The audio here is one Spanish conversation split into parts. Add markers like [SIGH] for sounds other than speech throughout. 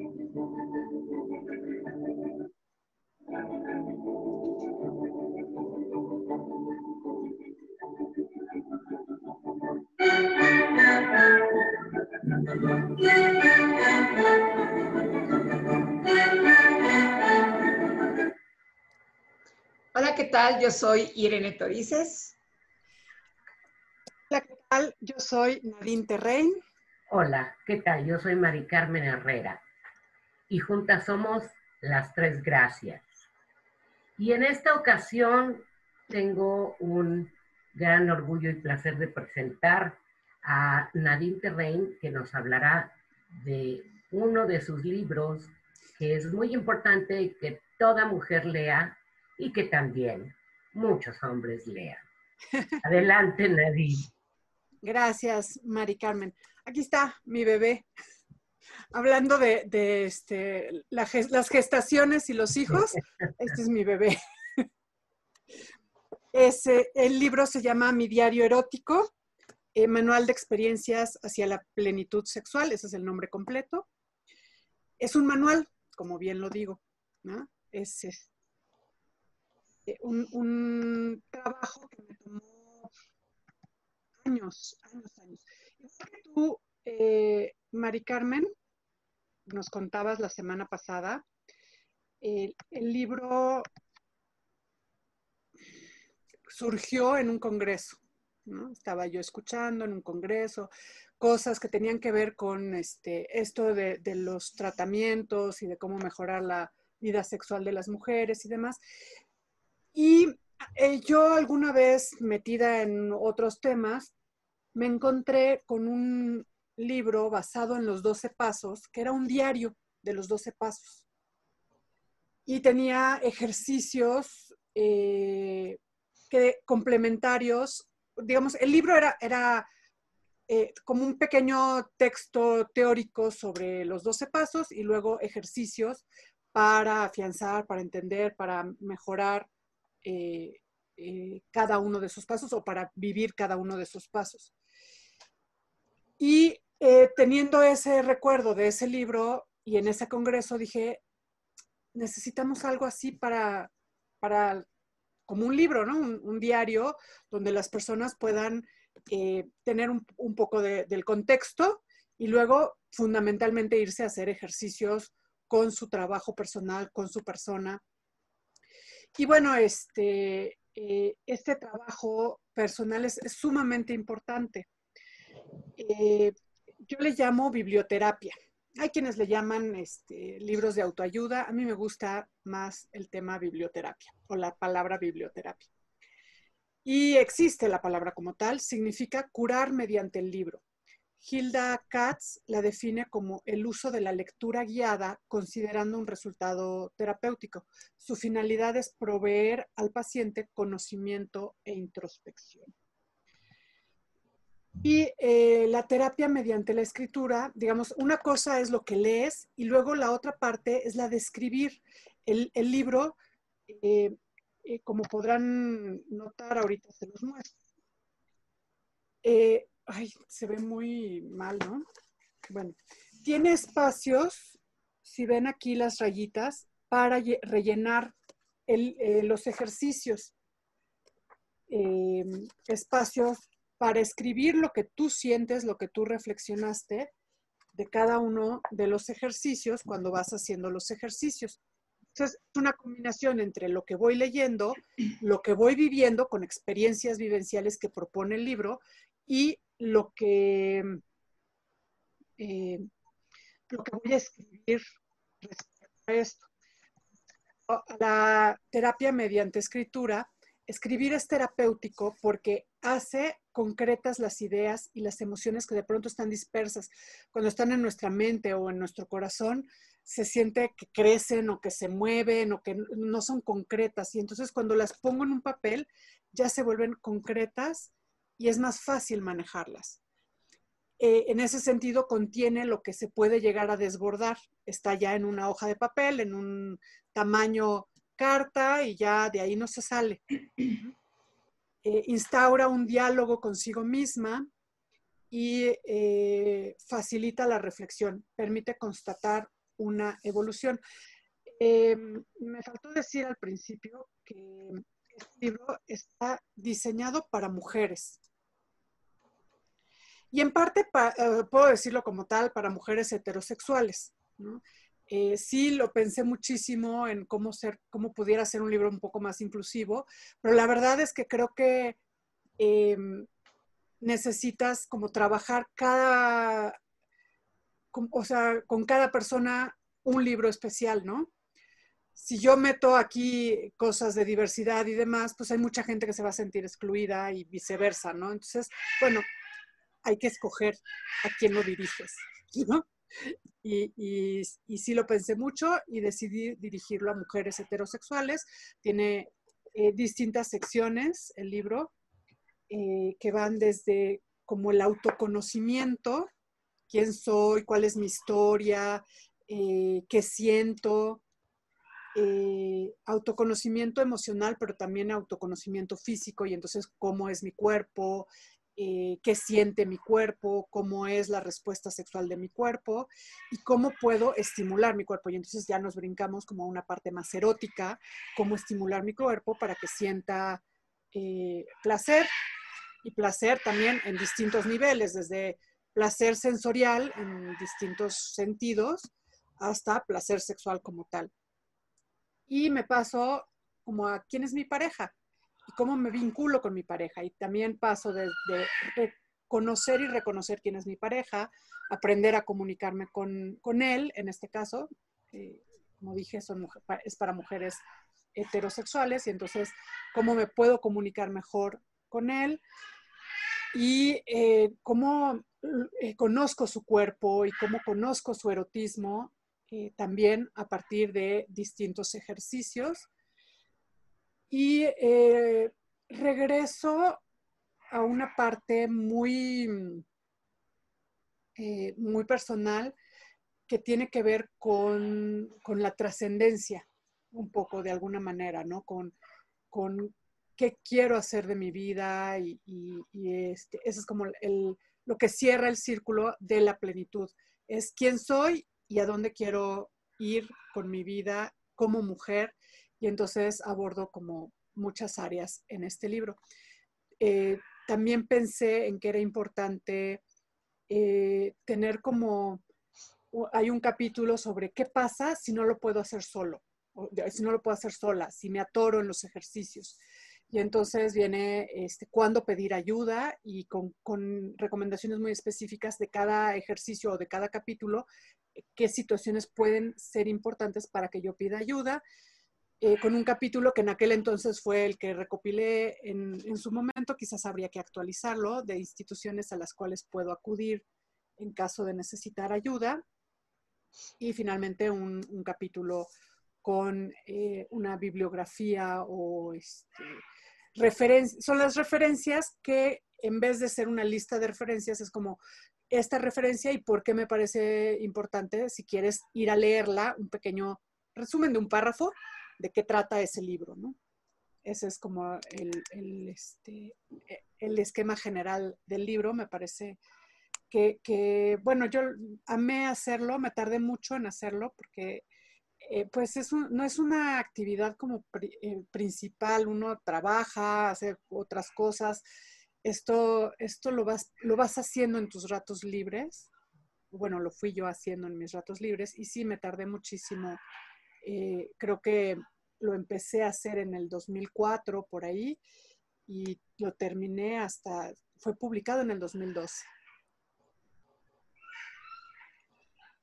Hola, ¿qué tal? Yo soy Irene Torices. Hola, ¿qué tal? Yo soy Nadine Terrein. Hola, ¿qué tal? Yo soy Mari Carmen Herrera y juntas somos las tres gracias. Y en esta ocasión tengo un gran orgullo y placer de presentar a Nadine Terrein, que nos hablará de uno de sus libros que es muy importante que toda mujer lea y que también muchos hombres lean. [LAUGHS] Adelante, Nadine. Gracias, Mari Carmen. Aquí está mi bebé. Hablando de, este, las gestaciones y los hijos, este es mi bebé. Ese, el libro se llama Mi diario erótico, eh, Manual de experiencias hacia la plenitud sexual, ese es el nombre completo. Es un manual, como bien lo digo. Es, eh, un, trabajo que me tomó años, años, años. tú, eh, Mari Carmen, nos contabas la semana pasada, el libro surgió en un congreso. Estaba yo escuchando en un congreso cosas que tenían que ver con este, esto de, de los tratamientos y de cómo mejorar la vida sexual de las mujeres y demás. Y eh, yo alguna vez, metida en otros temas, me encontré con un libro basado en los 12 pasos, que era un diario de los 12 pasos. Y tenía ejercicios eh, que complementarios, digamos, el libro era, era eh, como un pequeño texto teórico sobre los 12 pasos y luego ejercicios para afianzar, para entender, para mejorar eh, cada uno de esos pasos o para vivir cada uno de esos pasos. Y teniendo ese recuerdo de ese libro y en ese congreso dije, necesitamos algo así para, para como un libro, ¿no? Un, diario donde las personas puedan eh, tener un, poco del contexto y luego fundamentalmente irse a hacer ejercicios con su trabajo personal, con su persona. Y bueno, este, eh, este trabajo personal es, sumamente importante. Eh, yo le llamo biblioterapia. Hay quienes le llaman este, libros de autoayuda. A mí me gusta más el tema biblioterapia o la palabra biblioterapia. Y existe la palabra como tal, significa curar mediante el libro. Hilda Katz la define como el uso de la lectura guiada considerando un resultado terapéutico. Su finalidad es proveer al paciente conocimiento e introspección. Y eh, la terapia mediante la escritura, digamos, una cosa es lo que lees y luego la otra parte es la de escribir. El, libro, eh, eh, como podrán notar, ahorita se los muestro. ay, se ve muy mal, ¿no? Bueno, tiene espacios, si ven aquí las rayitas, para rellenar los ejercicios. espacios para escribir lo que tú sientes, lo que tú reflexionaste de cada uno de los ejercicios cuando vas haciendo los ejercicios. Entonces, es una combinación entre lo que voy leyendo, lo que voy viviendo con experiencias vivenciales que propone el libro y lo que, eh, lo que voy a escribir respecto a esto. La terapia mediante escritura escribir es terapéutico porque hace concretas las ideas y las emociones que de pronto están dispersas. Cuando están en nuestra mente o en nuestro corazón, se siente que crecen o que se mueven o que no son concretas. Y entonces cuando las pongo en un papel, ya se vuelven concretas y es más fácil manejarlas. Eh, en ese sentido, contiene lo que se puede llegar a desbordar. Está ya en una hoja de papel, en un tamaño carta y ya de ahí no se sale. Eh, instaura un diálogo consigo misma y eh, facilita la reflexión, permite constatar una evolución. Em, me faltó decir al principio que este libro está diseñado para mujeres. Y en parte, eh, puedo decirlo como tal, para mujeres heterosexuales. Eh, sí lo pensé muchísimo en cómo, ser, cómo pudiera ser un libro un poco más inclusivo, pero la verdad es que creo que em, necesitas como trabajar cada, o sea, con cada persona un libro especial, ¿no? si yo meto aquí cosas de diversidad y demás, pues hay mucha gente que se va a sentir excluida y viceversa, ¿no? Entonces, bueno, hay que escoger a quién lo diriges, ¿no? Y, sí lo pensé mucho y decidí dirigirlo a mujeres heterosexuales. Tiene eh, distintas secciones el libro eh, que van desde como el autoconocimiento, quién soy, cuál es mi historia, eh, qué siento, autoconocimiento emocional, pero también autoconocimiento físico y entonces cómo es mi cuerpo, eh, qué siente mi cuerpo, cómo es la respuesta sexual de mi cuerpo y cómo puedo estimular mi cuerpo. Y entonces ya nos brincamos como una parte más erótica, cómo estimular mi cuerpo para que sienta eh, placer y placer también en distintos niveles, desde placer sensorial en distintos sentidos hasta placer sexual como tal y me paso como a quién es mi pareja y cómo me vinculo con mi pareja. Y también paso de, conocer y reconocer quién es mi pareja, aprender a comunicarme con, él, en este caso, eh, como dije, son, es para mujeres heterosexuales y entonces cómo me puedo comunicar mejor con él y eh, cómo eh, conozco su cuerpo y cómo conozco su erotismo eh, también a partir de distintos ejercicios. Y eh, regreso a una parte muy, eh, muy personal que tiene que ver con, la trascendencia, un poco de alguna manera, ¿no? Con, con qué quiero hacer de mi vida y, este, eso es como lo que cierra el círculo de la plenitud. Es quién soy y a dónde quiero ir con mi vida como mujer. Y entonces abordo como muchas áreas en este libro. Eh, también pensé en que era importante eh, tener como, hay un capítulo sobre qué pasa si no lo puedo hacer solo, si no lo puedo hacer sola, si me atoro en los ejercicios. Y entonces viene este, cuándo pedir ayuda y con, con, recomendaciones muy específicas de cada ejercicio o de cada capítulo qué situaciones pueden ser importantes para que yo pida ayuda, eh, con un capítulo que en aquel entonces fue el que recopilé en, su momento, quizás habría que actualizarlo, de instituciones a las cuales puedo acudir en caso de necesitar ayuda. Y finalmente un, capítulo con eh, una bibliografía o este, son las referencias que en vez de ser una lista de referencias es como esta referencia y por qué me parece importante, si quieres ir a leerla, un pequeño resumen de un párrafo de qué trata ese libro, ¿no? Ese es como el, este, el esquema general del libro, me parece que, bueno, yo amé hacerlo, me tardé mucho en hacerlo porque eh, pues es no es una actividad como eh, principal, uno trabaja, hace otras cosas, esto, esto lo, vas, lo vas haciendo en tus ratos libres. Bueno, lo fui yo haciendo en mis ratos libres y sí, me tardé muchísimo. Eh, creo que lo empecé a hacer en el 2004, por ahí, y lo terminé hasta, fue publicado en el 2012.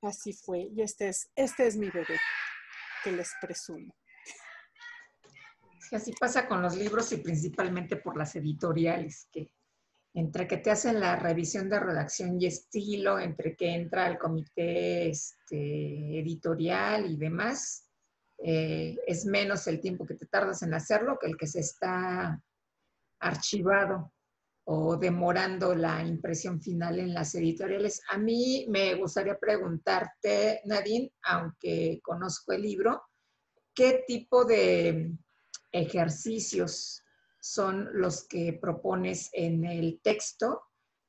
Así fue. Y este es, este es mi bebé, que les presumo así pasa con los libros y principalmente por las editoriales, que entre que te hacen la revisión de redacción y estilo, entre que entra el comité este, editorial y demás, eh, es menos el tiempo que te tardas en hacerlo que el que se está archivado o demorando la impresión final en las editoriales. A mí me gustaría preguntarte, Nadine, aunque conozco el libro, ¿qué tipo de ejercicios son los que propones en el texto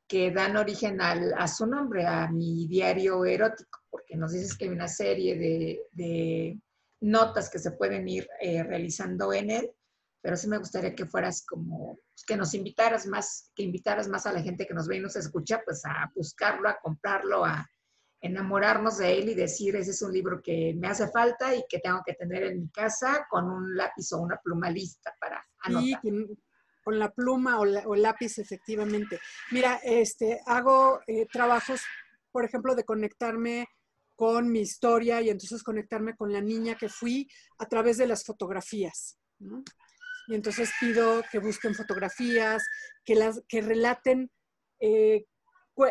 que dan origen a su nombre, a mi diario erótico. porque nos dices que hay una serie de, notas que se pueden ir eh, realizando en él, pero sí me gustaría que fueras como, pues, que nos invitaras más, que invitaras más a la gente que nos ve y nos escucha, pues a buscarlo, a comprarlo, a enamorarnos de él y decir, ese es un libro que me hace falta y que tengo que tener en mi casa con un lápiz o una pluma lista para anotar. con la pluma o, lápiz, efectivamente. Mira, este, hago eh, trabajos, por ejemplo, de conectarme con mi historia y entonces conectarme con la niña que fui a través de las fotografías. Y entonces pido que busquen fotografías, que, las, que relaten eh,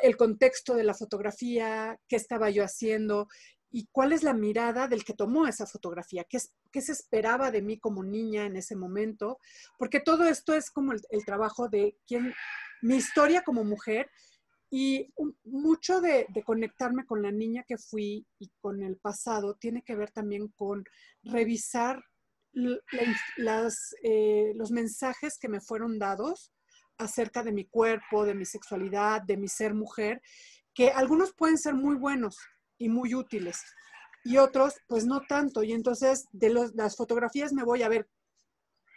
el contexto de la fotografía, qué estaba yo haciendo y cuál es la mirada del que tomó esa fotografía, qué, qué se esperaba de mí como niña en ese momento, porque todo esto es como el, trabajo de quién, mi historia como mujer y mucho de, conectarme con la niña que fui y con el pasado tiene que ver también con revisar las, eh, los mensajes que me fueron dados acerca de mi cuerpo, de mi sexualidad, de mi ser mujer, que algunos pueden ser muy buenos y muy útiles y otros pues no tanto. Y entonces de las fotografías me voy a ver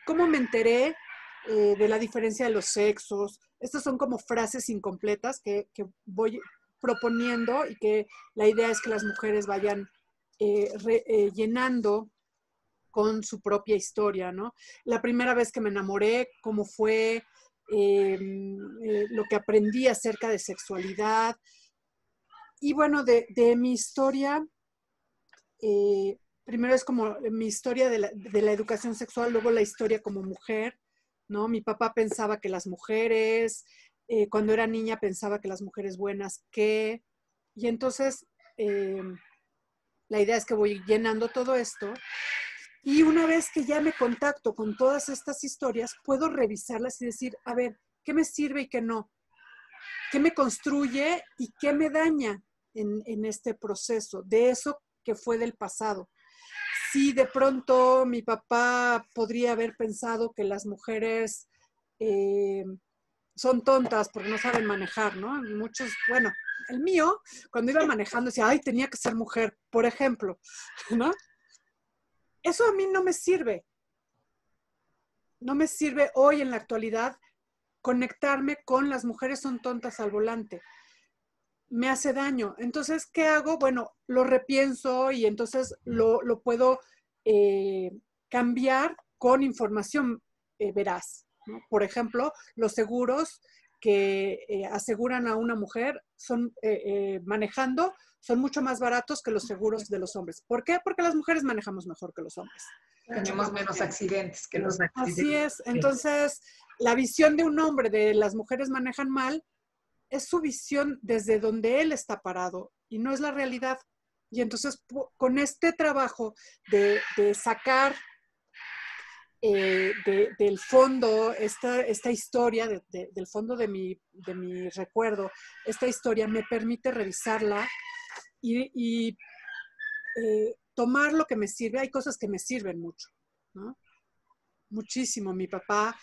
cómo me enteré eh, de la diferencia de los sexos. Estas son como frases incompletas que, voy proponiendo y que la idea es que las mujeres vayan eh, eh, llenando con su propia historia, ¿no? La primera vez que me enamoré, cómo fue, Em, eh, lo que aprendí acerca de sexualidad. Y bueno, de, mi historia, eh, primero es como mi historia de la, educación sexual, luego la historia como mujer, ¿no? Mi papá pensaba que las mujeres, eh, cuando era niña pensaba que las mujeres buenas, ¿qué? Y entonces, em, la idea es que voy llenando todo esto y una vez que ya me contacto con todas estas historias, puedo revisarlas y decir, a ver, ¿qué me sirve y qué no? ¿Qué me construye y qué me daña en, este proceso de eso que fue del pasado? Si de pronto mi papá podría haber pensado que las mujeres eh, son tontas porque no saben manejar, ¿no? Muchos, bueno, el mío, cuando iba manejando, decía, ay, tenía que ser mujer, por ejemplo, ¿no? Eso a mí no me sirve. No me sirve hoy en la actualidad conectarme con las mujeres son tontas al volante. Me hace daño. Entonces, ¿qué hago? Bueno, lo repienso y entonces lo, puedo eh, cambiar con información eh, veraz. Por ejemplo, los seguros que eh, aseguran a una mujer son manejando son mucho más baratos que los seguros de los hombres. ¿Por qué? Porque las mujeres manejamos mejor que los hombres. Tenemos menos accidentes que los accidentes. Así es. Entonces, la visión de un hombre de las mujeres manejan mal es su visión desde donde él está parado y no es la realidad. Y entonces, con este trabajo de, sacar eh, del fondo, esta, esta historia, del fondo de mi, de mi recuerdo, esta historia me permite revisarla y, eh, tomar lo que me sirve. Hay cosas que me sirven mucho. Muchísimo. Mi papá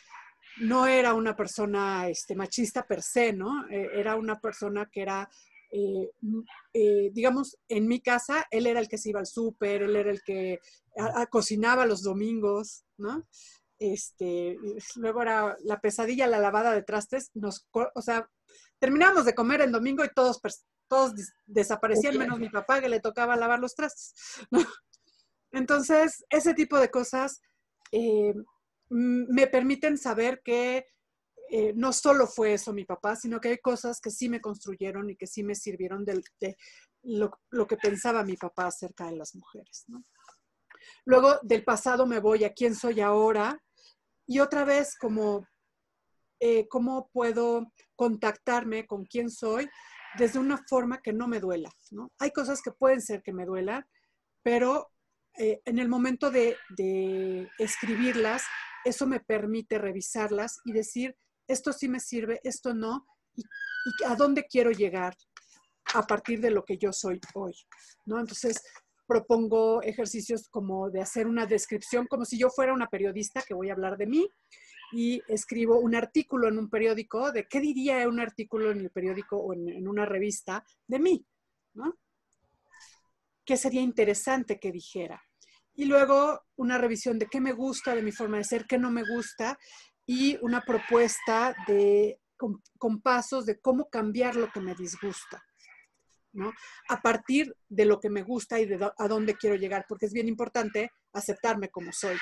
no era una persona este, machista per se, ¿no? Eh, era una persona que era, eh, digamos, en mi casa, él era el que se iba al súper, él era el que cocinaba los domingos, ¿no? Este, luego era la pesadilla, la lavada de trastes, nos, o sea, terminábamos de comer el domingo y todos todos desaparecían, menos mi papá que le tocaba lavar los trastes. [LAUGHS] Entonces, ese tipo de cosas eh, me permiten saber que eh, no solo fue eso mi papá, sino que hay cosas que sí me construyeron y que sí me sirvieron de, lo, que pensaba mi papá acerca de las mujeres. Luego del pasado me voy a quién soy ahora y otra vez como eh, cómo puedo contactarme con quién soy desde una forma que no me duela. ¿no? Hay cosas que pueden ser que me duelan, pero eh, en el momento de, escribirlas, eso me permite revisarlas y decir, esto sí me sirve, esto no, y, a dónde quiero llegar a partir de lo que yo soy hoy. ¿no? Entonces, propongo ejercicios como de hacer una descripción, como si yo fuera una periodista que voy a hablar de mí, y escribo un artículo en un periódico de qué diría un artículo en el periódico o en, una revista de mí, ¿no? qué sería interesante que dijera. Y luego una revisión de qué me gusta de mi forma de ser, qué no me gusta y una propuesta de, con, pasos de cómo cambiar lo que me disgusta. ¿no? A partir de lo que me gusta y de a dónde quiero llegar, porque es bien importante aceptarme como soy.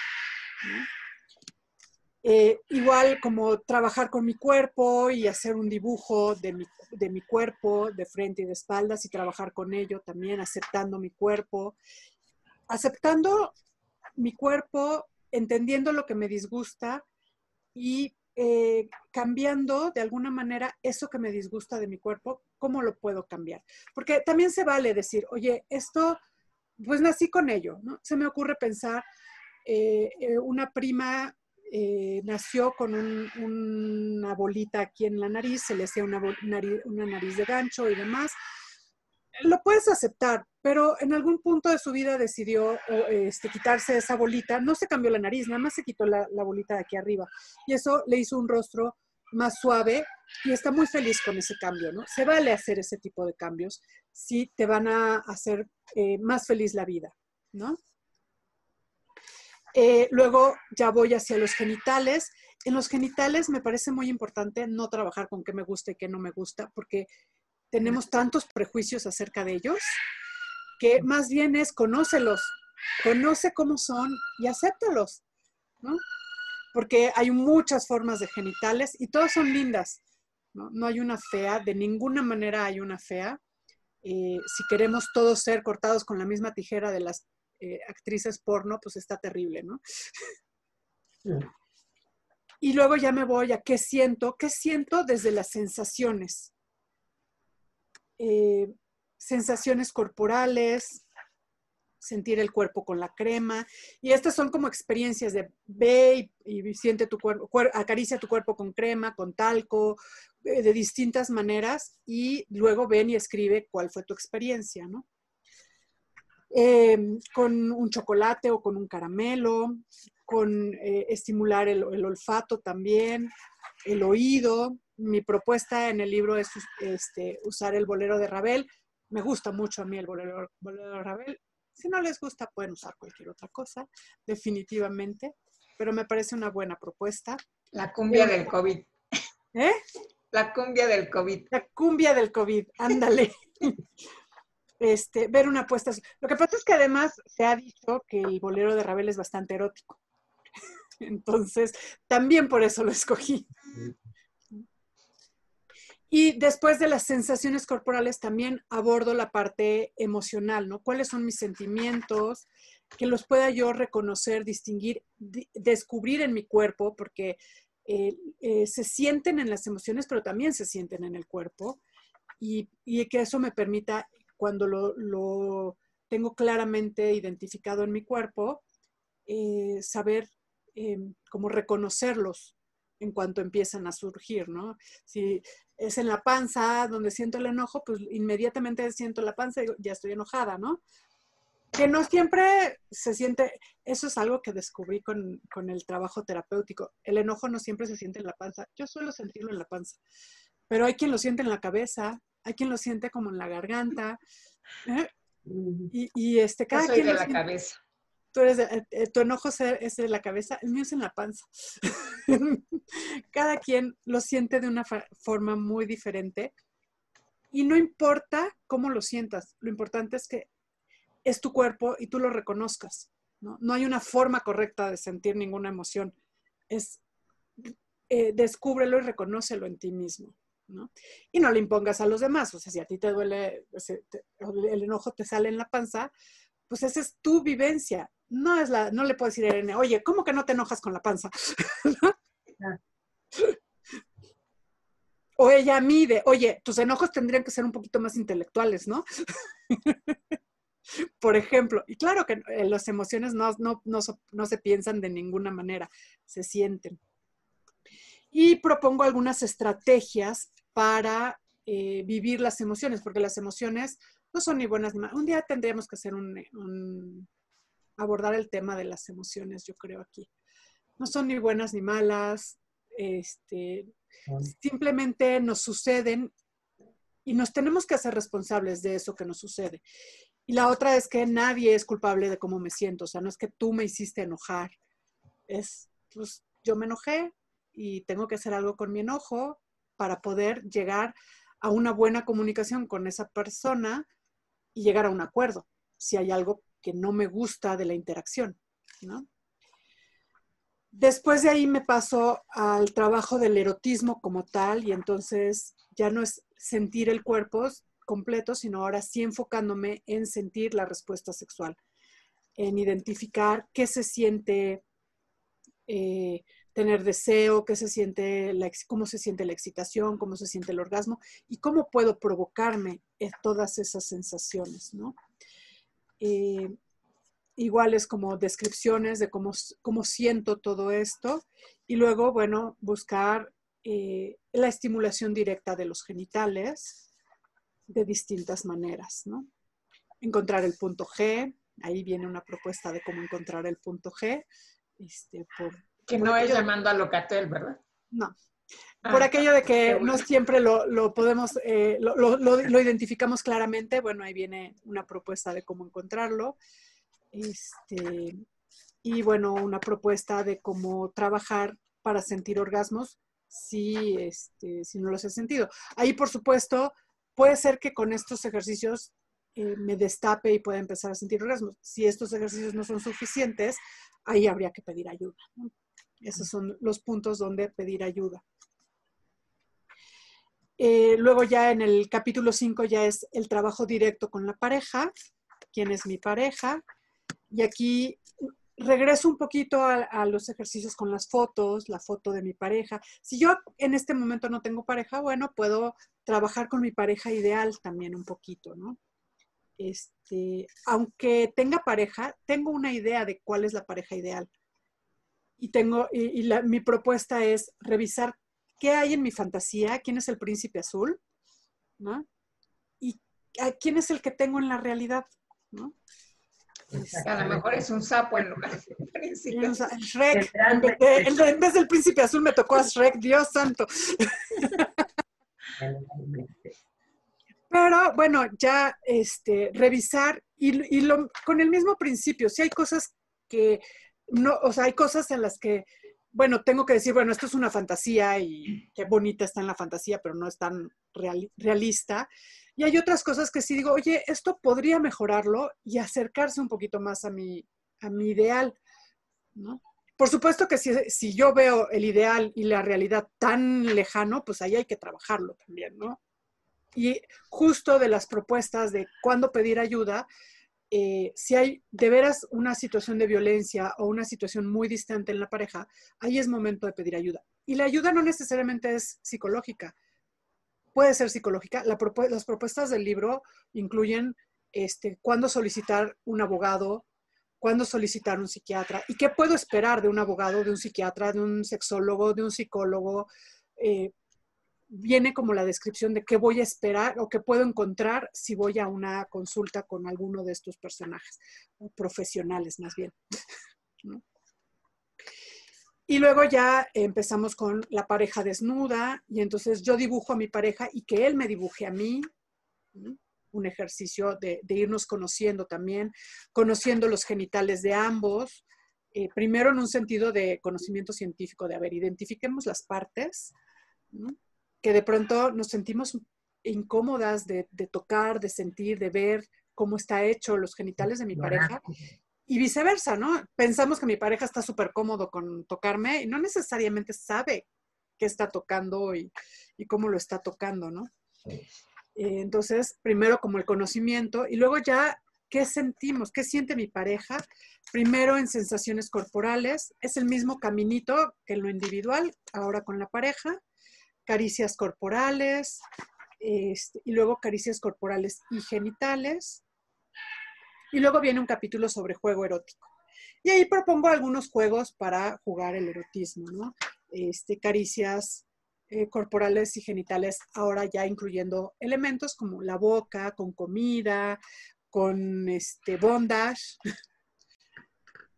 Eh, igual como trabajar con mi cuerpo y hacer un dibujo de mi, de mi, cuerpo, de frente y de espaldas, y trabajar con ello también, aceptando mi cuerpo, aceptando mi cuerpo, entendiendo lo que me disgusta y eh, cambiando de alguna manera eso que me disgusta de mi cuerpo, ¿cómo lo puedo cambiar? Porque también se vale decir, oye, esto, pues nací con ello, ¿no? Se me ocurre pensar, eh, una prima eh, nació con una bolita aquí en la nariz, se le hacía una, nariz, de gancho y demás. Lo puedes aceptar, pero en algún punto de su vida decidió este, quitarse esa bolita. No se cambió la nariz, nada más se quitó la, bolita de aquí arriba. Y eso le hizo un rostro más suave y está muy feliz con ese cambio, ¿no? Se vale hacer ese tipo de cambios si te van a hacer eh, más feliz la vida, ¿no? Eh, luego ya voy hacia los genitales. En los genitales me parece muy importante no trabajar con qué me gusta y qué no me gusta, porque tenemos tantos prejuicios acerca de ellos, que más bien es conócelos, conoce cómo son y acéptalos, ¿no? Porque hay muchas formas de genitales y todas son lindas, ¿no? No hay una fea, de ninguna manera hay una fea. Eh, si queremos todos ser cortados con la misma tijera de las eh, actrices porno, pues está terrible, ¿no? Y luego ya me voy a qué siento, qué siento desde las sensaciones. Eh, sensaciones corporales, sentir el cuerpo con la crema. Y estas son como experiencias de ve y, siente tu cuerpo, acaricia tu cuerpo con crema, con talco, eh, de distintas maneras. Y luego ven y escribe cuál fue tu experiencia, ¿no? Em, con un chocolate o con un caramelo, con eh, estimular el, olfato también, el oído. Mi propuesta en el libro es este, usar el bolero de Ravel. Me gusta mucho a mí el bolero, de Ravel. Si no les gusta, pueden usar cualquier otra cosa, definitivamente, pero me parece una buena propuesta. La cumbia del COVID. ¿Eh? La cumbia del COVID. La cumbia del COVID, ándale. [LAUGHS] este, ver una puesta. Lo que pasa es que además se ha dicho que el bolero de Ravel es bastante erótico. [LAUGHS] Entonces, también por eso lo escogí. Y después de las sensaciones corporales, también abordo la parte emocional, ¿no? ¿Cuáles son mis sentimientos? Que los pueda yo reconocer, distinguir, descubrir en mi cuerpo, porque eh, eh, se sienten en las emociones, pero también se sienten en el cuerpo. Y, que eso me permita cuando lo, tengo claramente identificado en mi cuerpo, eh, saber em, cómo reconocerlos en cuanto empiezan a surgir, ¿no? Si es en la panza donde siento el enojo, pues inmediatamente siento la panza y ya estoy enojada, ¿no? Que no siempre se siente, eso es algo que descubrí con, con, el trabajo terapéutico. El enojo no siempre se siente en la panza. Yo suelo sentirlo en la panza, pero hay quien lo siente en la cabeza, hay quien lo siente como en la garganta. ¿eh? Y, este, cada quien. de la cabeza. Tú eres eh, eh, tu enojo es de la cabeza, el mío es en la panza. [LAUGHS] cada quien lo siente de una forma muy diferente. Y no importa cómo lo sientas, lo importante es que es tu cuerpo y tú lo reconozcas. No, no hay una forma correcta de sentir ninguna emoción. Es descúbrelo y reconócelo en ti mismo. Y no le impongas a los demás. O sea, si a ti te duele, el enojo te sale en la panza, pues esa es tu vivencia. No es la, no le puedes decir a Irene, oye, ¿cómo que no te enojas con la panza? [LAUGHS] o ella mide, oye, tus enojos tendrían que ser un poquito más intelectuales, ¿no? [LAUGHS] Por ejemplo, y claro que eh, las emociones no, no se piensan de ninguna manera, se sienten y propongo algunas estrategias para eh, vivir las emociones, porque las emociones no son ni buenas ni malas. Un día tendríamos que hacer un, abordar el tema de las emociones, yo creo aquí. No son ni buenas ni malas, este, simplemente nos suceden y nos tenemos que hacer responsables de eso que nos sucede. Y la otra es que nadie es culpable de cómo me siento, o sea, no es que tú me hiciste enojar, es, pues yo me enojé y tengo que hacer algo con mi enojo para poder llegar a una buena comunicación con esa persona y llegar a un acuerdo, si hay algo que no me gusta de la interacción, ¿no? Después de ahí me paso al trabajo del erotismo como tal y entonces ya no es sentir el cuerpo completo, sino ahora sí enfocándome en sentir la respuesta sexual, en identificar qué se siente eh, tener deseo, qué se siente la, cómo se siente la excitación, cómo se siente el orgasmo y cómo puedo provocarme todas esas sensaciones, ¿no? Eh, iguales como descripciones de cómo, cómo siento todo esto y luego, bueno, buscar eh, la estimulación directa de los genitales de distintas maneras, ¿no? Encontrar el punto G, ahí viene una propuesta de cómo encontrar el punto G. Este, por, que no es llamando a Locatel, ¿verdad? No. Ah, por aquello de que no siempre lo, lo podemos, eh, lo, lo, lo, identificamos claramente, bueno, ahí viene una propuesta de cómo encontrarlo. Este, y bueno, una propuesta de cómo trabajar para sentir orgasmos si, este, si no los he sentido. Ahí, por supuesto, puede ser que con estos ejercicios eh, me destape y pueda empezar a sentir orgasmos. Si estos ejercicios no son suficientes, ahí habría que pedir ayuda. Esos son los puntos donde pedir ayuda. Eh, luego ya en el capítulo 5 ya es el trabajo directo con la pareja, quién es mi pareja, y aquí regreso un poquito a, los ejercicios con las fotos, la foto de mi pareja. Si yo en este momento no tengo pareja, bueno, puedo trabajar con mi pareja ideal también un poquito, ¿no? Este, aunque tenga pareja, tengo una idea de cuál es la pareja ideal. Y tengo, y, mi propuesta es revisar qué hay en mi fantasía, quién es el príncipe azul, ¿no? Y quién es el que tengo en la realidad, ¿no? A lo mejor es un sapo en lugar de príncipe. Shrek. En vez, del príncipe azul me tocó a Shrek, Dios santo. [LAUGHS] Pero bueno, ya este, revisar y, lo, con el mismo principio, si hay cosas que no, o sea, hay cosas en las que, bueno, tengo que decir, bueno, esto es una fantasía y qué bonita está en la fantasía, pero no es tan realista. Y hay otras cosas que sí digo, oye, esto podría mejorarlo y acercarse un poquito más a mi, a mi ideal, ¿no? Por supuesto que si, si, yo veo el ideal y la realidad tan lejano, pues ahí hay que trabajarlo también, ¿no? Y justo de las propuestas de cuándo pedir ayuda, eh, si hay de veras una situación de violencia o una situación muy distante en la pareja, ahí es momento de pedir ayuda. Y la ayuda no necesariamente es psicológica puede ser psicológica. las propuestas del libro incluyen este, cuándo solicitar un abogado, cuándo solicitar un psiquiatra y qué puedo esperar de un abogado, de un psiquiatra, de un sexólogo, de un psicólogo. Eh, viene como la descripción de qué voy a esperar o qué puedo encontrar si voy a una consulta con alguno de estos personajes, profesionales más bien. [LAUGHS] Y luego ya empezamos con la pareja desnuda y entonces yo dibujo a mi pareja y que él me dibuje a mí. Un ejercicio de, irnos conociendo también, conociendo los genitales de ambos. Eh, primero en un sentido de conocimiento científico, de, a ver, identifiquemos las partes, que de pronto nos sentimos incómodas de, de, tocar, de sentir, de ver cómo está hecho los genitales de mi pareja y viceversa, ¿no? Pensamos que mi pareja está súper cómodo con tocarme y no necesariamente sabe qué está tocando y, cómo lo está tocando, ¿no? Eh, entonces, primero como el conocimiento y luego ya qué sentimos, qué siente mi pareja. Primero en sensaciones corporales, es el mismo caminito que en lo individual, ahora con la pareja, caricias corporales este, y luego caricias corporales y genitales y luego viene un capítulo sobre juego erótico. Y ahí propongo algunos juegos para jugar el erotismo, ¿no? Este, caricias eh, corporales y genitales, ahora ya incluyendo elementos como la boca, con comida, con este, bondage, [LAUGHS]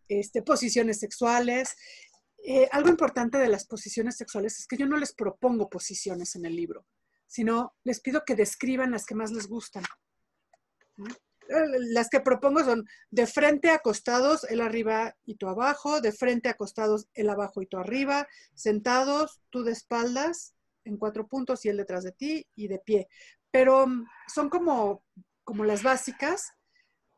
este, posiciones sexuales. Eh, algo importante de las posiciones sexuales es que yo no les propongo posiciones en el libro, sino les pido que describan las que más les gustan. las que propongo son de frente acostados, el arriba y tú abajo, de frente acostados, el abajo y tú arriba, sentados, tú de espaldas en cuatro puntos y él detrás de ti y de pie. Pero mm, son como, como las básicas,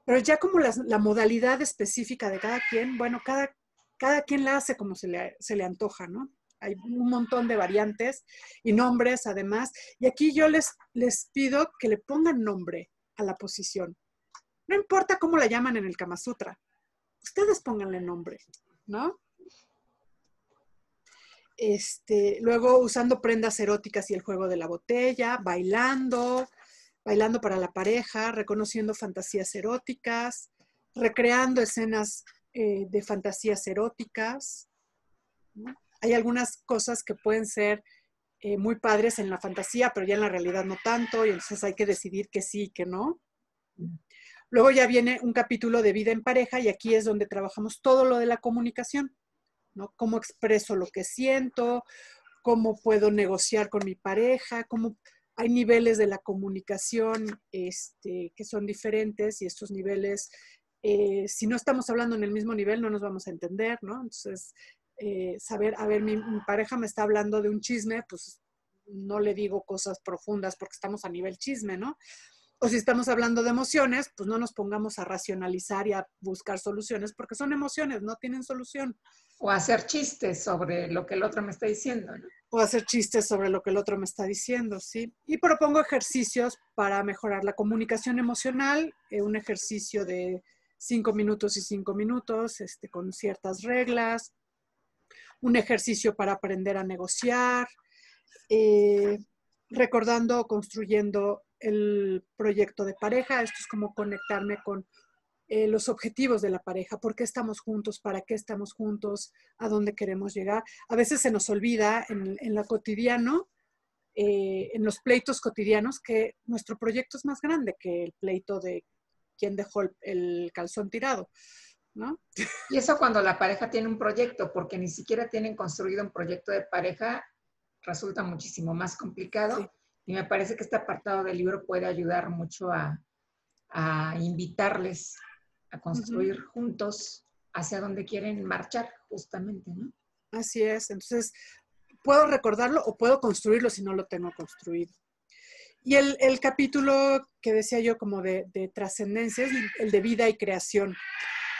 pero ya como la modalidad específica de cada quien, bueno, cada, cada quien la hace como se le, se le antoja, ¿no? Hay un montón de variantes y nombres además. Y aquí yo les, les pido que le pongan nombre a la posición. No importa cómo la llaman en el Kama Sutra, ustedes pónganle nombre, ¿no? Este, luego usando prendas eróticas y el juego de la botella, bailando, bailando para la pareja, reconociendo fantasías eróticas, recreando escenas eh, de fantasías eróticas. Hay algunas cosas que pueden ser eh, muy padres en la fantasía, pero ya en la realidad no tanto, y entonces hay que decidir que sí y que no. Luego ya viene un capítulo de vida en pareja y aquí es donde trabajamos todo lo de la comunicación, ¿no? Cómo expreso lo que siento, cómo puedo negociar con mi pareja, cómo hay niveles de la comunicación este, que son diferentes y estos niveles, eh, si no estamos hablando en el mismo nivel, no nos vamos a entender, ¿no? Entonces, eh, saber, a ver, mi, mi pareja me está hablando de un chisme, pues no le digo cosas profundas porque estamos a nivel chisme, ¿no? O si estamos hablando de emociones, pues no nos pongamos a racionalizar y a buscar soluciones, porque son emociones, no tienen solución. O hacer chistes sobre lo que el otro me está diciendo, ¿no? O hacer chistes sobre lo que el otro me está diciendo, sí. Y propongo ejercicios para mejorar la comunicación emocional, eh, un ejercicio de cinco minutos y cinco minutos, este, con ciertas reglas, un ejercicio para aprender a negociar, eh, recordando o construyendo el proyecto de pareja. Esto es como conectarme con eh, los objetivos de la pareja, por qué estamos juntos, para qué estamos juntos, a dónde queremos llegar. A veces se nos olvida en, en cotidiano, eh, en los pleitos cotidianos, que nuestro proyecto es más grande que el pleito de quién dejó el, calzón tirado. ¿No? Y eso cuando la pareja tiene un proyecto, porque ni siquiera tienen construido un proyecto de pareja, resulta muchísimo más complicado. Y me parece que este apartado del libro puede ayudar mucho a, invitarles a construir juntos hacia donde quieren marchar, justamente, ¿no? Así es. Entonces, puedo recordarlo o puedo construirlo si no lo tengo construido. Y el, capítulo que decía yo como de, de trascendencia es el de vida y creación.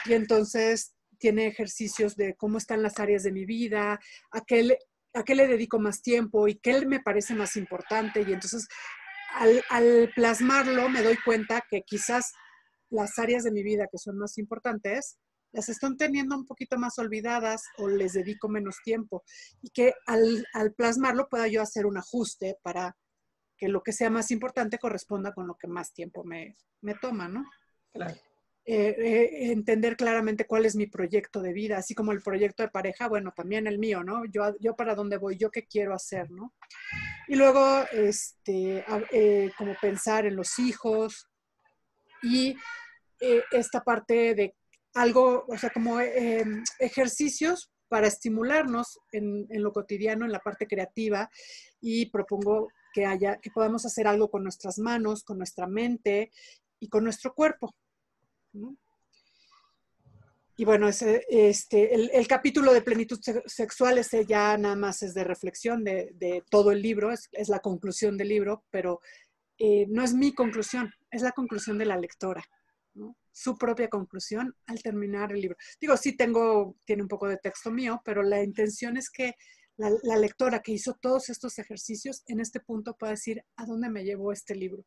Y entonces tiene ejercicios de cómo están las áreas de mi vida, aquel a qué le dedico más tiempo y qué me parece más importante. Y entonces, al, plasmarlo, me doy cuenta que quizás las áreas de mi vida que son más importantes, las están teniendo un poquito más olvidadas o les dedico menos tiempo. Y que al, al plasmarlo pueda yo hacer un ajuste para que lo que sea más importante corresponda con lo que más tiempo me, me toma, ¿no? Claro. Eh, eh, entender claramente cuál es mi proyecto de vida, así como el proyecto de pareja, bueno, también el mío, ¿no? Yo, yo para dónde voy, yo qué quiero hacer, ¿no? Y luego, este, eh, como pensar en los hijos y esta parte de algo, o sea, como em, ejercicios para estimularnos en, en, lo cotidiano, en la parte creativa, y propongo que haya, que podamos hacer algo con nuestras manos, con nuestra mente y con nuestro cuerpo. Y bueno, ese, este, el, capítulo de plenitud sexual, ese ya nada más es de reflexión de, todo el libro, es, la conclusión del libro, pero eh, no es mi conclusión, es la conclusión de la lectora, su propia conclusión al terminar el libro. Digo, sí tengo, tiene un poco de texto mío, pero la intención es que la, lectora que hizo todos estos ejercicios en este punto pueda decir a dónde me llevó este libro.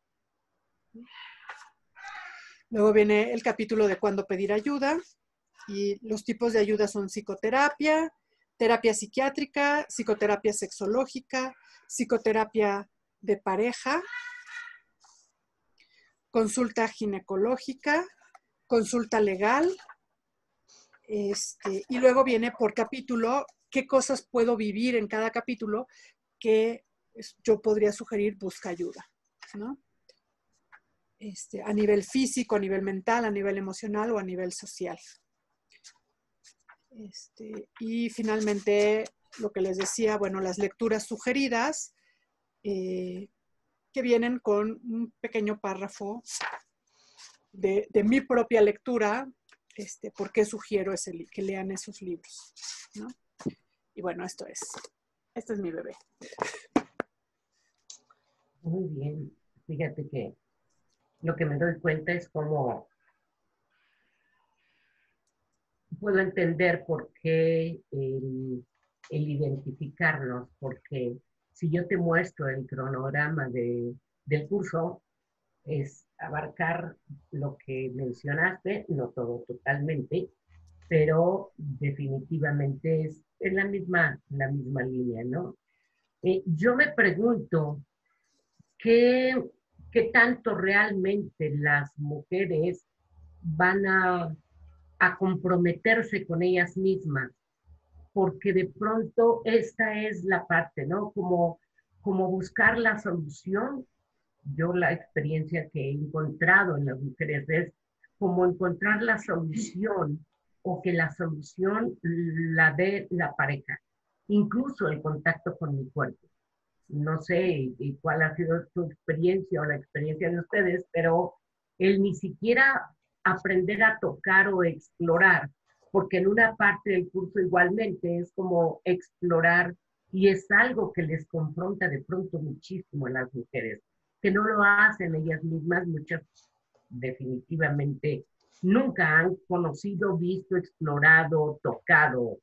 Luego viene el capítulo de cuándo pedir ayuda y los tipos de ayuda son psicoterapia, terapia psiquiátrica, psicoterapia sexológica, psicoterapia de pareja, consulta ginecológica, consulta legal, este, y luego viene por capítulo qué cosas puedo vivir en cada capítulo que yo podría sugerir busca ayuda, ¿no? Este, a nivel físico, a nivel mental, a nivel emocional o a nivel social. Este, y finalmente, lo que les decía, bueno, las lecturas sugeridas, eh, que vienen con un pequeño párrafo de, mi propia lectura, este, por qué sugiero ese, que lean esos libros. ¿no? Y bueno, esto es, este es mi bebé. Muy bien. Fíjate que lo que me doy cuenta es cómo puedo entender por qué el, identificarnos, porque si yo te muestro el cronograma del curso, es abarcar lo que mencionaste, no todo totalmente, pero definitivamente es, en la misma, la misma línea, ¿no? Eh, yo me pregunto, ¿qué, ¿qué tanto realmente las mujeres van a a comprometerse con ellas mismas, porque de pronto esta es la parte, ¿no? Como, como buscar la solución. Yo la experiencia que he encontrado en las mujeres es como encontrar la solución o que la solución la dé la pareja, incluso el contacto con mi cuerpo. No sé cuál ha sido tu experiencia o la experiencia de ustedes, pero el ni siquiera aprender a tocar o explorar, porque en una parte del curso igualmente es como explorar y es algo que les confronta de pronto muchísimo a las mujeres, que no lo hacen ellas mismas, muchas definitivamente nunca han conocido, visto, explorado, tocado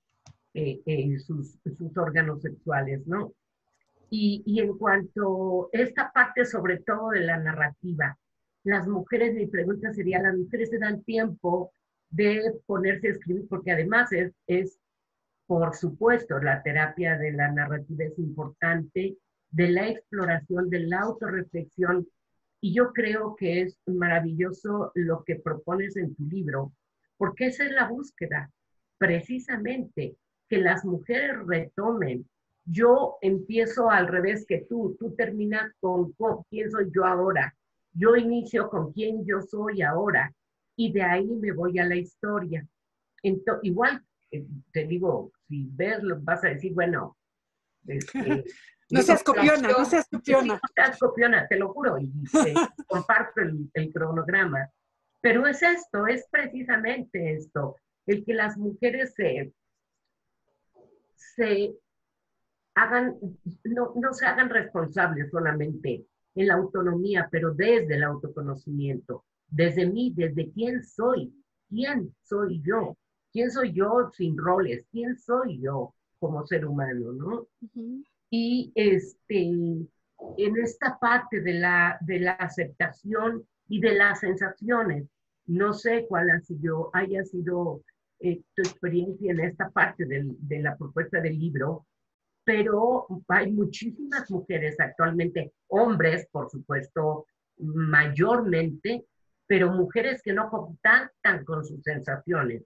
eh, sus, órganos sexuales, ¿no? Y, y en cuanto a esta parte sobre todo de la narrativa, las mujeres, mi pregunta sería, las mujeres se dan tiempo de ponerse a escribir, porque además es, es, por supuesto, la terapia de la narrativa es importante, de la exploración, de la autorreflexión, y yo creo que es maravilloso lo que propones en tu libro, porque esa es la búsqueda, precisamente, que las mujeres retomen. Yo empiezo al revés que tú, tú terminas con quién soy yo ahora, yo inicio con quién yo soy ahora y de ahí me voy a la historia. Entonces, igual, eh, te digo, si ves, vas a decir, bueno, [LAUGHS] este, no seas copiona, no seas copiona. No seas copiona, te lo juro, y [LAUGHS] comparto el, el, cronograma. Pero es esto, es precisamente esto, el que las mujeres se, se hagan, no, no se hagan responsables solamente en la autonomía, pero desde el autoconocimiento, desde mí, desde quién soy, quién soy yo, quién soy yo sin roles, quién soy yo como ser humano, ¿no? Y este, en esta parte de la, de la aceptación y de las sensaciones, no sé cuál ha sido, haya sido eh, tu experiencia en esta parte del, de la propuesta del libro, pero hay muchísimas mujeres actualmente, hombres, por supuesto, mayormente, pero mujeres que no contactan con sus sensaciones.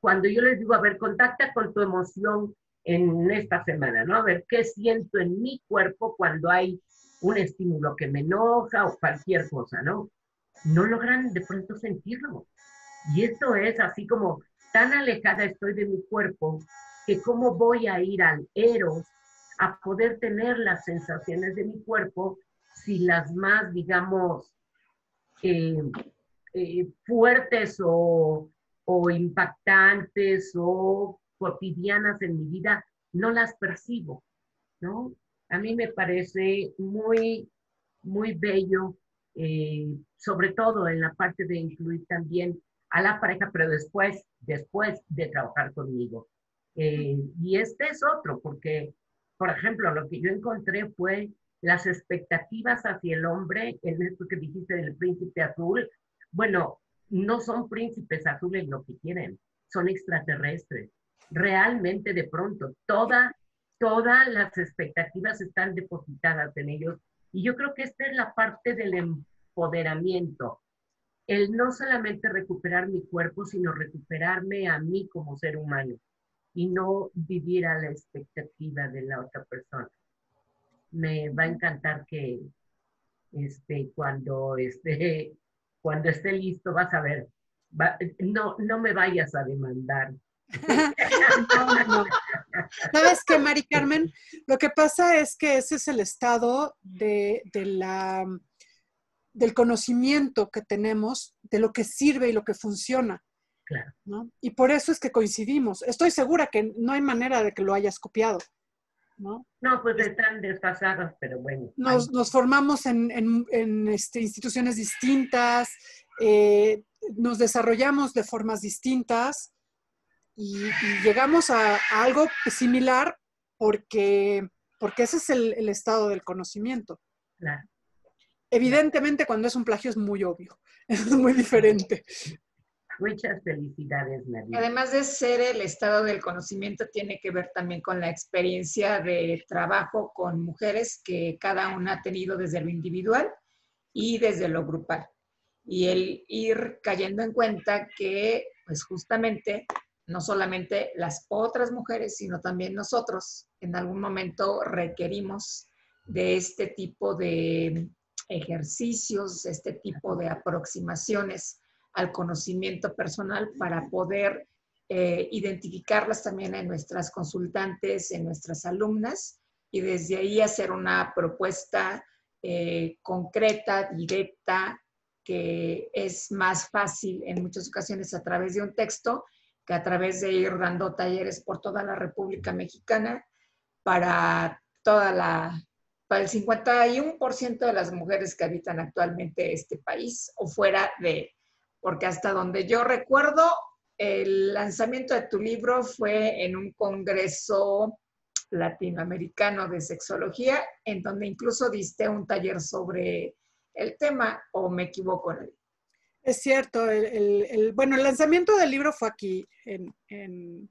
Cuando yo les digo, a ver, contacta con tu emoción en esta semana, ¿no? A ver, ¿qué siento en mi cuerpo cuando hay un estímulo que me enoja o cualquier cosa, ¿no? No logran de pronto sentirlo. Y esto es así como tan alejada estoy de mi cuerpo que cómo voy a ir al eros a poder tener las sensaciones de mi cuerpo si las más, digamos, eh, eh, fuertes o, o impactantes o cotidianas en mi vida, no las percibo, ¿no? A mí me parece muy, muy bello, eh, sobre todo en la parte de incluir también a la pareja, pero después, después de trabajar conmigo. y este es otro, porque por ejemplo, lo que yo encontré fue las expectativas hacia el hombre, en esto que dijiste del príncipe azul. Bueno, no son príncipes azules lo que quieren, son extraterrestres. Realmente de pronto, toda, todas las expectativas están depositadas en ellos. Y yo creo que esta es la parte del empoderamiento. El no solamente recuperar mi cuerpo, sino recuperarme a mí como ser humano y no vivir a la expectativa de la otra persona. Me va a encantar que este, cuando, esté, cuando esté listo vas a ver. no, no me vayas a demandar. [LAUGHS] ¿Sabes qué, Mari Carmen? Lo que pasa es que ese es el estado de, de la del conocimiento que tenemos, de lo que sirve y lo que funciona. Claro. ¿no? Y por eso es que coincidimos. Estoy segura que no hay manera de que lo hayas copiado. ¿no? No, pues están desfasados, pero bueno. Nos, nos formamos en, en, en este, instituciones distintas, eh, nos desarrollamos de formas distintas y, y llegamos a, a, algo similar porque, porque ese es el, el estado del conocimiento. Claro. Evidentemente, cuando es un plagio es muy obvio, [LAUGHS] es muy diferente. Muchas felicidades, María. Además de ser el estado del conocimiento, tiene que ver también con la experiencia de trabajo con mujeres que cada una ha tenido desde lo individual y desde lo grupal. Y el ir cayendo en cuenta que, pues justamente, no solamente las otras mujeres, sino también nosotros, en algún momento requerimos de este tipo de ejercicios, este tipo de aproximaciones al conocimiento personal para poder eh, identificarlas también en nuestras consultantes, en nuestras alumnas y desde ahí hacer una propuesta eh, concreta, directa, que es más fácil en muchas ocasiones a través de un texto que a través de ir dando talleres por toda la República Mexicana para toda la para el 51% de las mujeres que habitan actualmente este país o fuera de porque hasta donde yo recuerdo, el lanzamiento de tu libro fue en un congreso latinoamericano de sexología, en donde incluso diste un taller sobre el tema, o me equivoco Es cierto, el, el, el, bueno, el lanzamiento del libro fue aquí, en, en,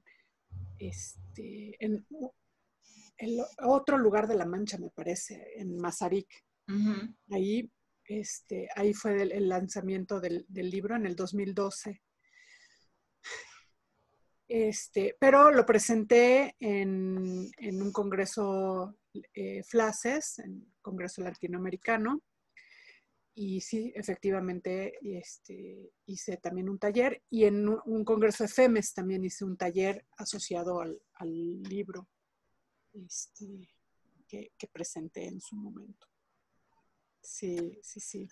este, en el otro lugar de La Mancha, me parece, en Mazarik. Uh -huh. Ahí este, ahí fue el, el lanzamiento del, del, libro en el 2012. Este, pero lo presenté en, en un congreso eh, FLACES, en Congreso Latinoamericano, y sí, efectivamente este, hice también un taller, y en un, congreso de FEMES también hice un taller asociado al, al libro este, que, que presenté en su momento. Sí, sí, sí.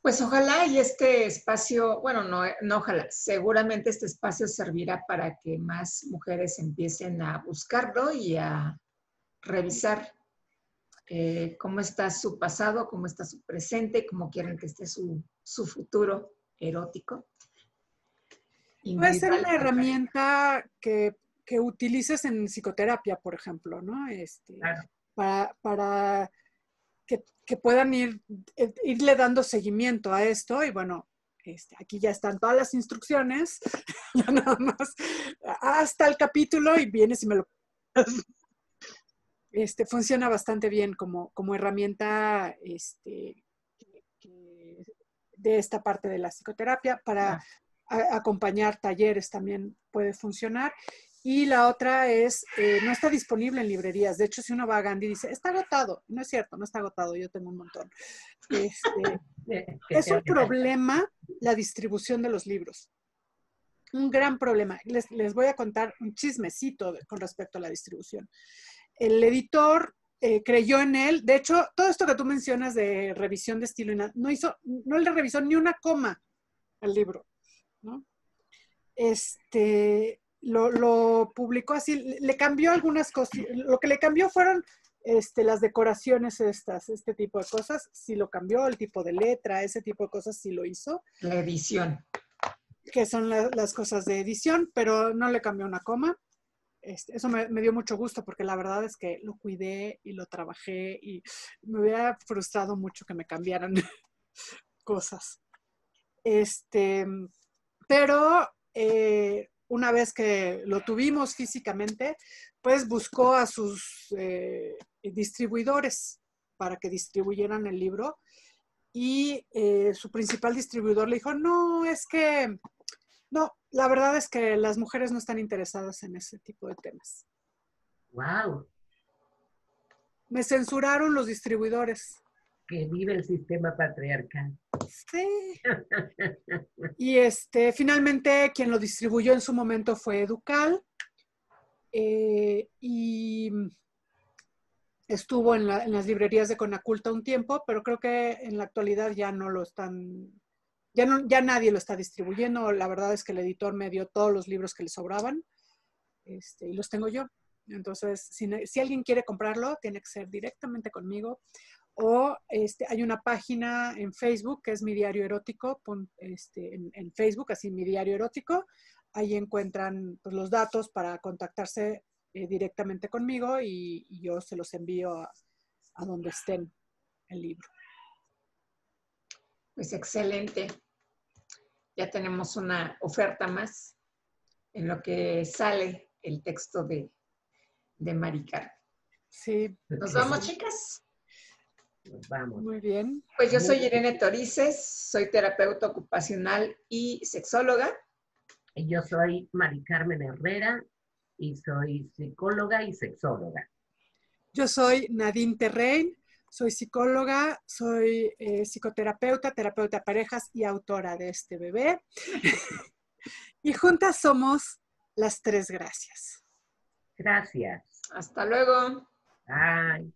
Pues ojalá y este espacio, bueno, no, no ojalá, seguramente este espacio servirá para que más mujeres empiecen a buscarlo y a revisar eh, cómo está su pasado, cómo está su presente, cómo quieren que esté su, su futuro erótico. Puede ser una herramienta que, que, utilices en psicoterapia, por ejemplo, ¿no? Este, claro. Para, para que, que, puedan ir, eh, irle dando seguimiento a esto y bueno, este, aquí ya están todas las instrucciones, [LAUGHS] ya nada más hasta el capítulo y vienes y me lo... Este, funciona bastante bien como, como herramienta este, de esta parte de la psicoterapia para a, acompañar talleres también puede funcionar y la otra es, eh, no está disponible en librerías. De hecho, si uno va a Gandhi y dice, está agotado. No es cierto, no está agotado, yo tengo un montón. Este, [LAUGHS] es un problema la distribución de los libros. Un gran problema. Les, les voy a contar un chismecito de, con respecto a la distribución. El editor eh, creyó en él. De hecho, todo esto que tú mencionas de revisión de estilo, no hizo, no le revisó ni una coma al libro. ¿no? Este, lo, lo, publicó así, le cambió algunas cosas, lo que le cambió fueron este, las decoraciones estas, este tipo de cosas, sí lo cambió, el tipo de letra, ese tipo de cosas sí lo hizo. La edición. Que son la, las cosas de edición, pero no le cambió una coma. Este, eso me, dio mucho gusto porque la verdad es que lo cuidé y lo trabajé y me hubiera frustrado mucho que me cambiaran [LAUGHS] cosas. Este, pero eh, una vez que lo tuvimos físicamente, pues buscó a sus eh, distribuidores para que distribuyeran el libro y eh, su principal distribuidor le dijo, no, es que, no, la verdad es que las mujeres no están interesadas en ese tipo de temas. ¡Wow! Me censuraron los distribuidores. Que vive el sistema patriarcal. Sí. [LAUGHS] Y este, finalmente quien lo distribuyó en su momento fue Educal. Eh, y estuvo en, las librerías de Conaculta un tiempo, pero creo que en la actualidad ya no lo están, ya, no, ya nadie lo está distribuyendo. La verdad es que el editor me dio todos los libros que le sobraban este, y los tengo yo. Entonces, si, alguien quiere comprarlo, tiene que ser directamente conmigo. O este, hay una página en Facebook que es mi diario erótico, este, en, Facebook, así mi diario erótico. Ahí encuentran pues, los datos para contactarse eh, directamente conmigo y, yo se los envío a, donde estén el libro. Pues excelente. Ya tenemos una oferta más en lo que sale el texto de, de Maricar. Sí. ¿Nos vamos, chicas? Nos vamos. Muy bien. Pues yo soy Irene Torices, soy terapeuta ocupacional y sexóloga. Y yo soy Mari Carmen Herrera, y soy psicóloga y sexóloga. Yo soy Nadine Terrein, soy psicóloga, soy eh, psicoterapeuta, terapeuta de parejas y autora de este bebé. [LAUGHS] y juntas somos las tres gracias. Gracias. Hasta luego. Bye.